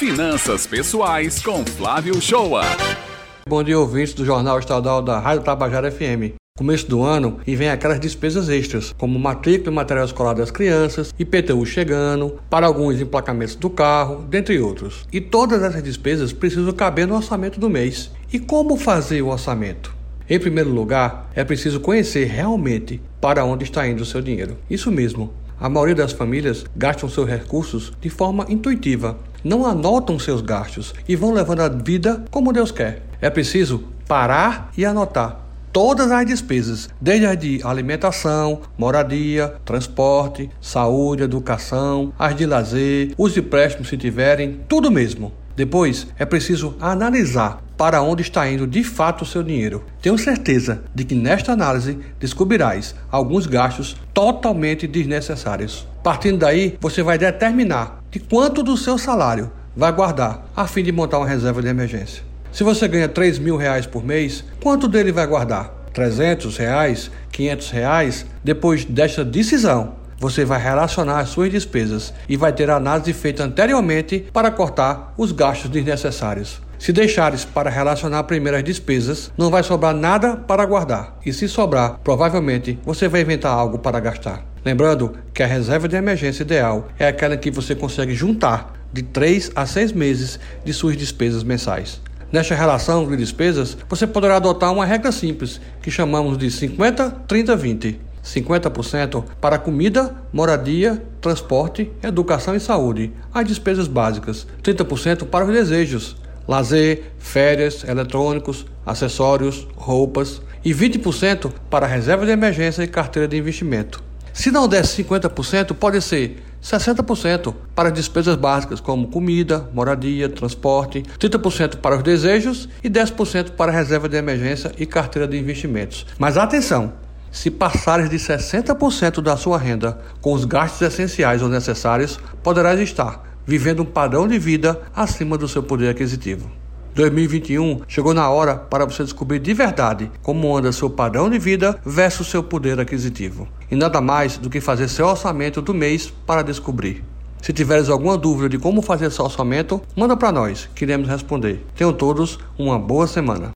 Finanças Pessoais com Flávio Shoa. Bom dia, ouvintes do Jornal Estadual da Rádio Tabajara FM. Começo do ano e vem aquelas despesas extras, como matrícula e material escolar das crianças, IPTU chegando, para alguns emplacamentos do carro, dentre outros. E todas essas despesas precisam caber no orçamento do mês. E como fazer o orçamento? Em primeiro lugar, é preciso conhecer realmente para onde está indo o seu dinheiro. Isso mesmo. A maioria das famílias gastam seus recursos de forma intuitiva, não anotam seus gastos e vão levando a vida como Deus quer. É preciso parar e anotar todas as despesas, desde as de alimentação, moradia, transporte, saúde, educação, as de lazer, os empréstimos se tiverem, tudo mesmo. Depois é preciso analisar para onde está indo de fato o seu dinheiro. Tenho certeza de que nesta análise descobrirás alguns gastos totalmente desnecessários. Partindo daí, você vai determinar de quanto do seu salário vai guardar a fim de montar uma reserva de emergência. Se você ganha 3 mil reais por mês, quanto dele vai guardar? 300 reais? 500 reais? Depois desta decisão, você vai relacionar as suas despesas e vai ter a análise feita anteriormente para cortar os gastos desnecessários. Se deixares para relacionar primeiro as despesas, não vai sobrar nada para guardar. E se sobrar, provavelmente você vai inventar algo para gastar. Lembrando que a reserva de emergência ideal é aquela que você consegue juntar de 3 a 6 meses de suas despesas mensais. Nesta relação de despesas, você poderá adotar uma regra simples que chamamos de 50, 30, 20. 50% para comida, moradia, transporte, educação e saúde, as despesas básicas. 30% para os desejos, lazer, férias, eletrônicos, acessórios, roupas. E 20% para reserva de emergência e carteira de investimento. Se não der 50%, pode ser 60% para despesas básicas como comida, moradia, transporte, 30% para os desejos e 10% para reserva de emergência e carteira de investimentos. Mas atenção! Se passares de 60% da sua renda com os gastos essenciais ou necessários, poderás estar vivendo um padrão de vida acima do seu poder aquisitivo. 2021 chegou na hora para você descobrir de verdade como anda seu padrão de vida versus seu poder aquisitivo. E nada mais do que fazer seu orçamento do mês para descobrir. Se tiveres alguma dúvida de como fazer seu orçamento, manda para nós, que iremos responder. Tenham todos uma boa semana.